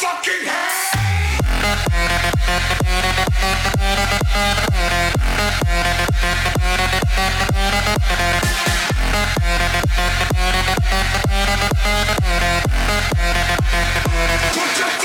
Fucking hands. Put your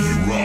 Ronnie Ron.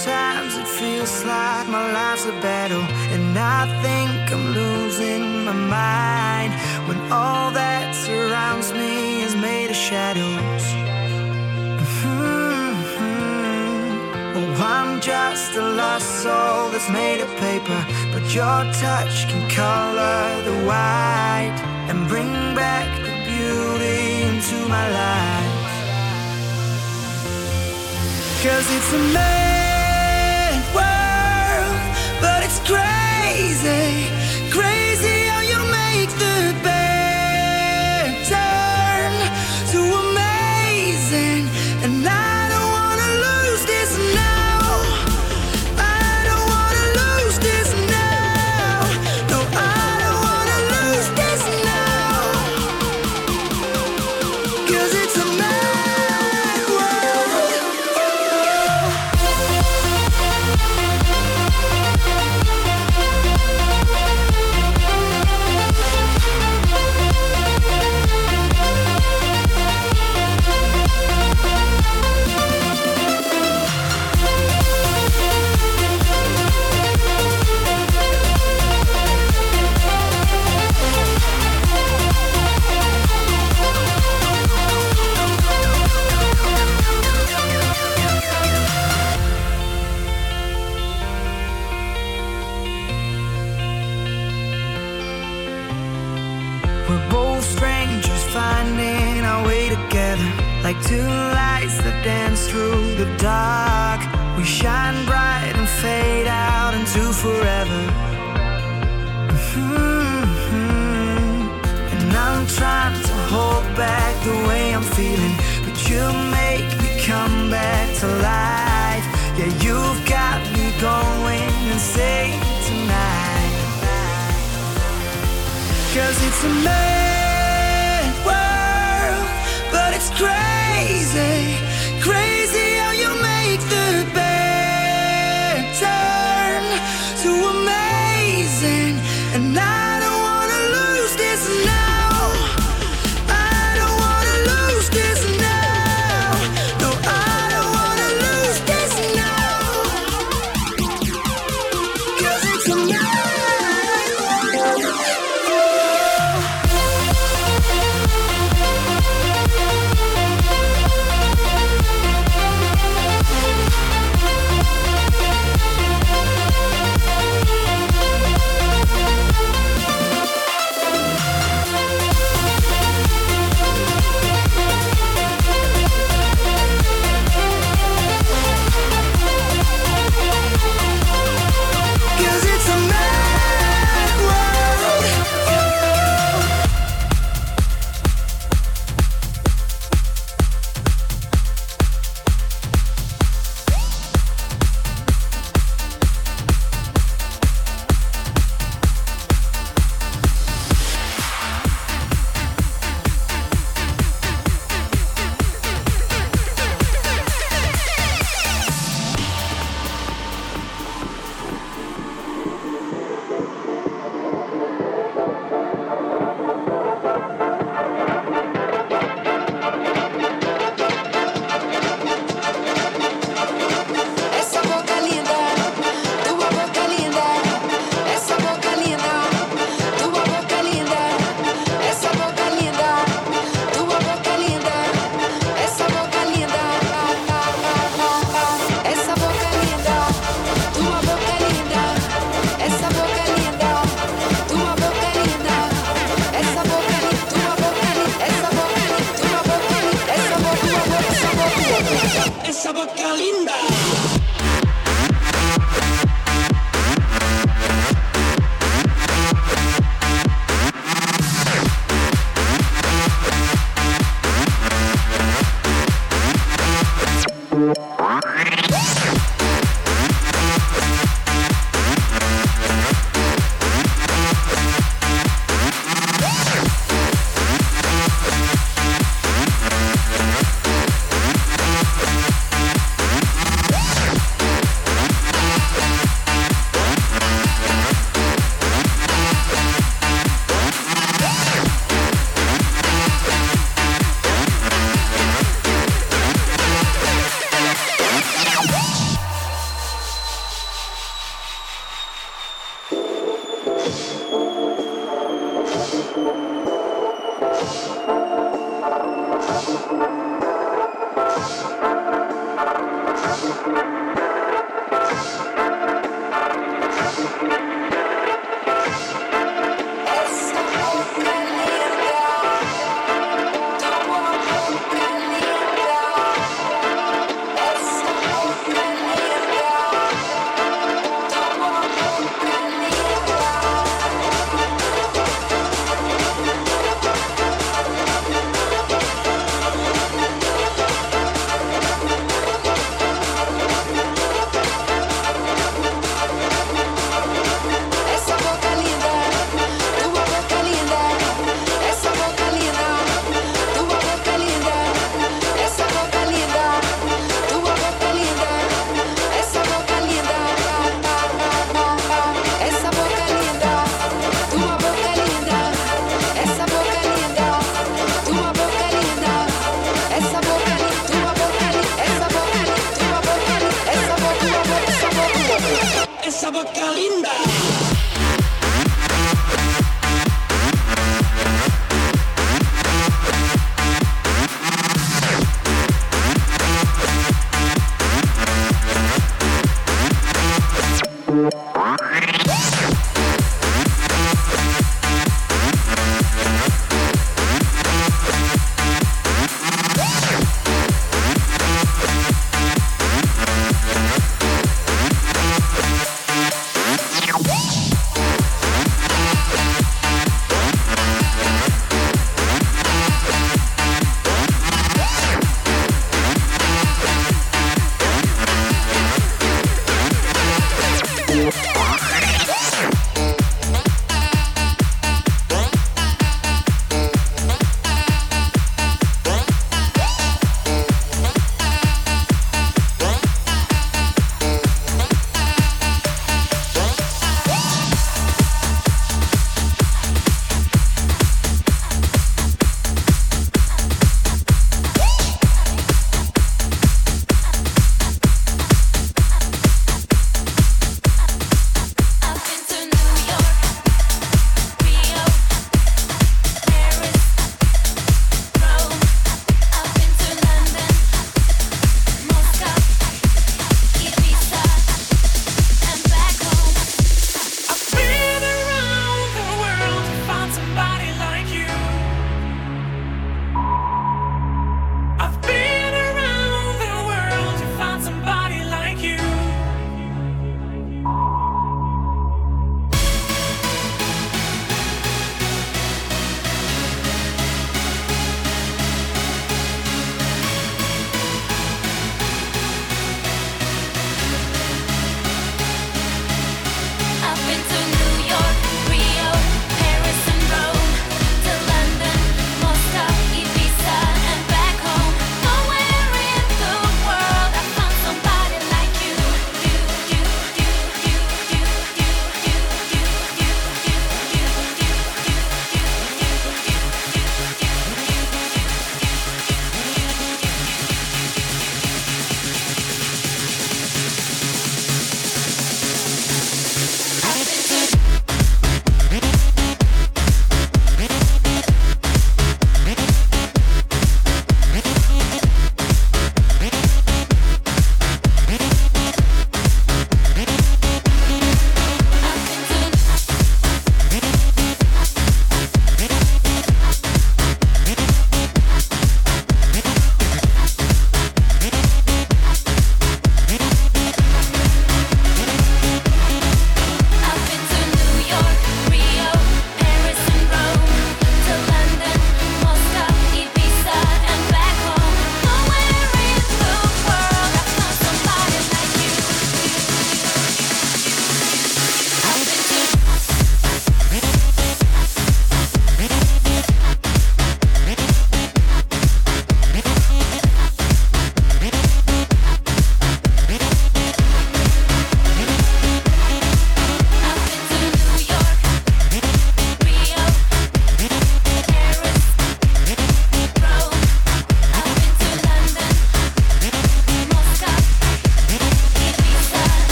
Sometimes it feels like my life's a battle, and I think I'm losing my mind when all that surrounds me is made of shadows. Mhm. Oh, I'm just a lost soul that's made of paper, but your touch can color the white and bring back the beauty into my life. Cause it's a crazy I'm feeling. But you make me come back to life. Yeah, you've got me going insane tonight. Cause it's a mad world, but it's crazy, crazy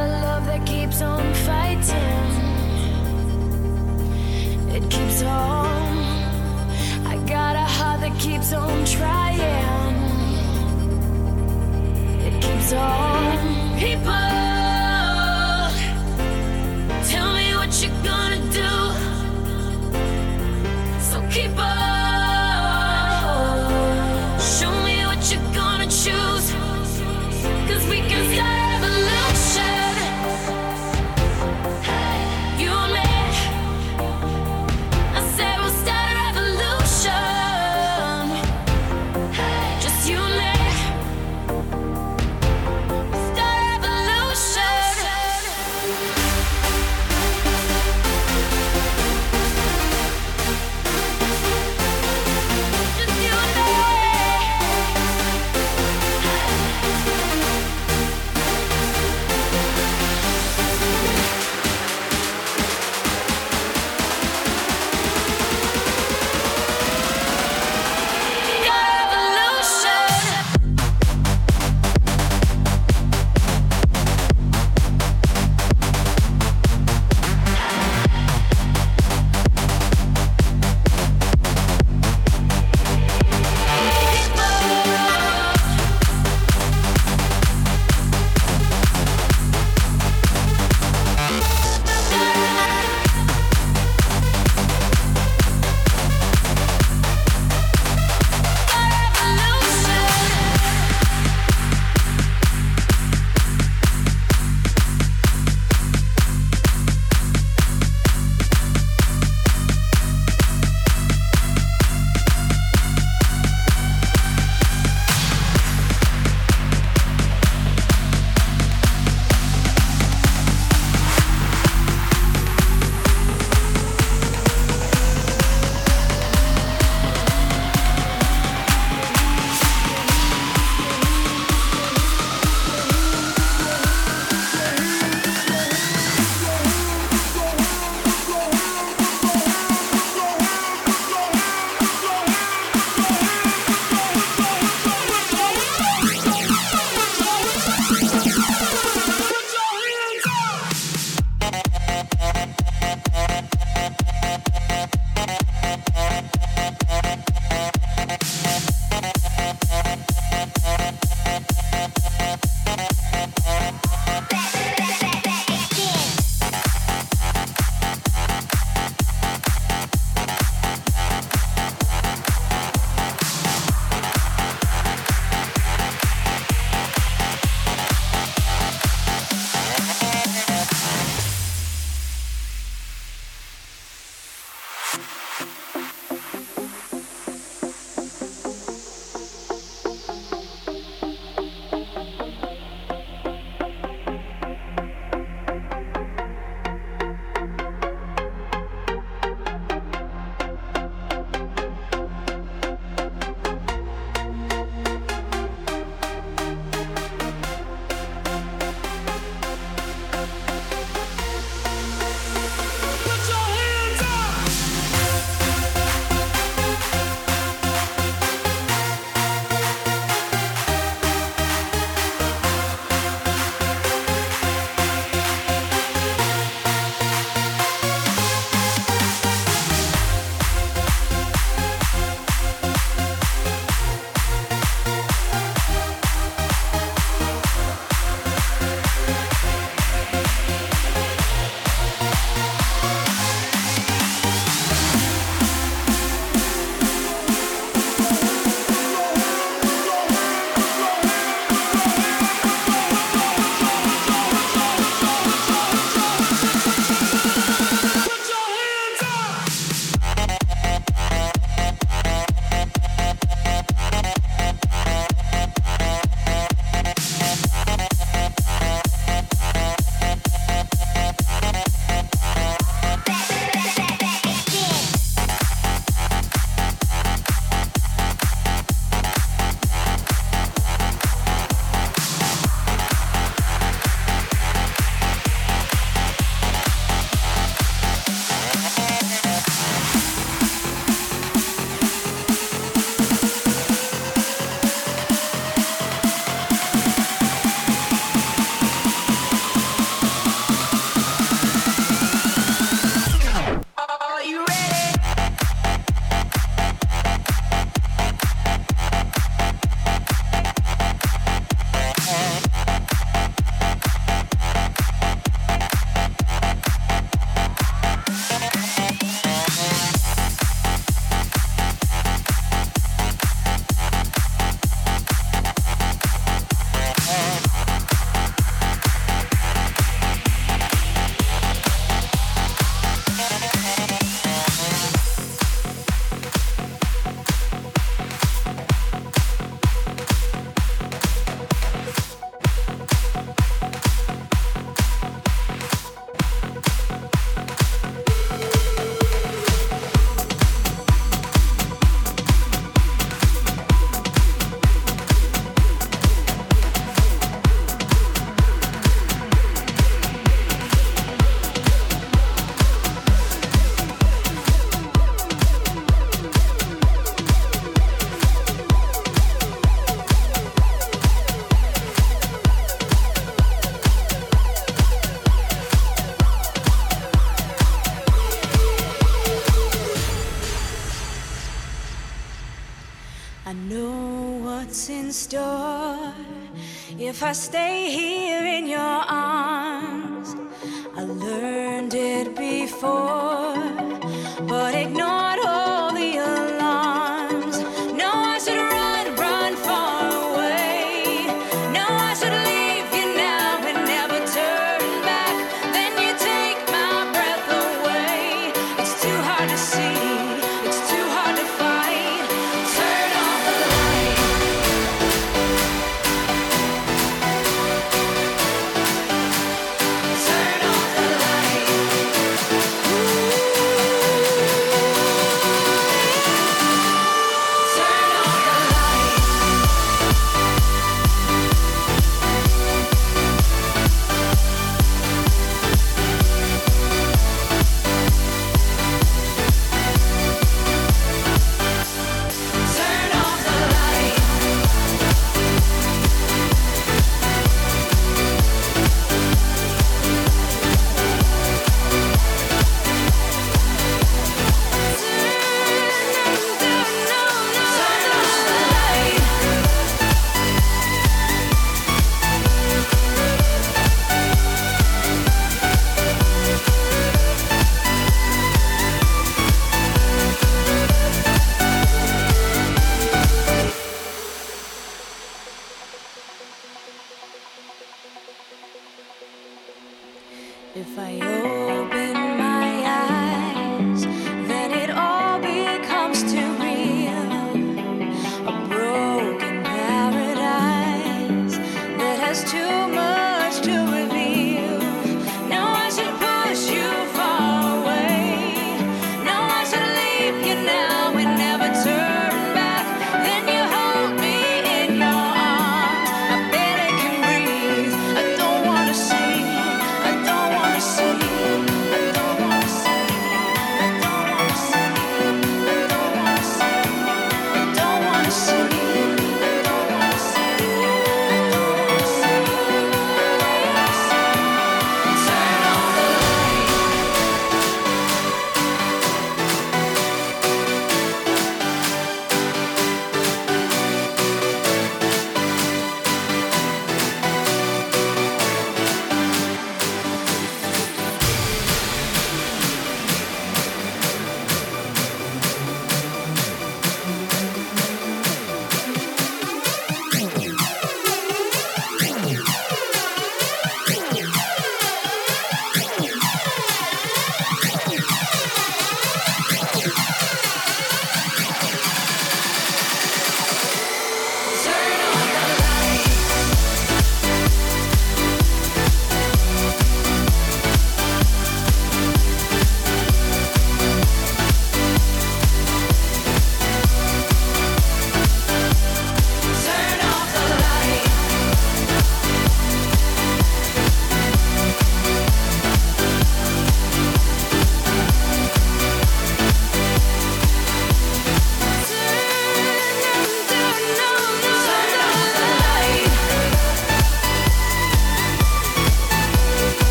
a love that keeps on fighting. It keeps on. I got a heart that keeps on trying.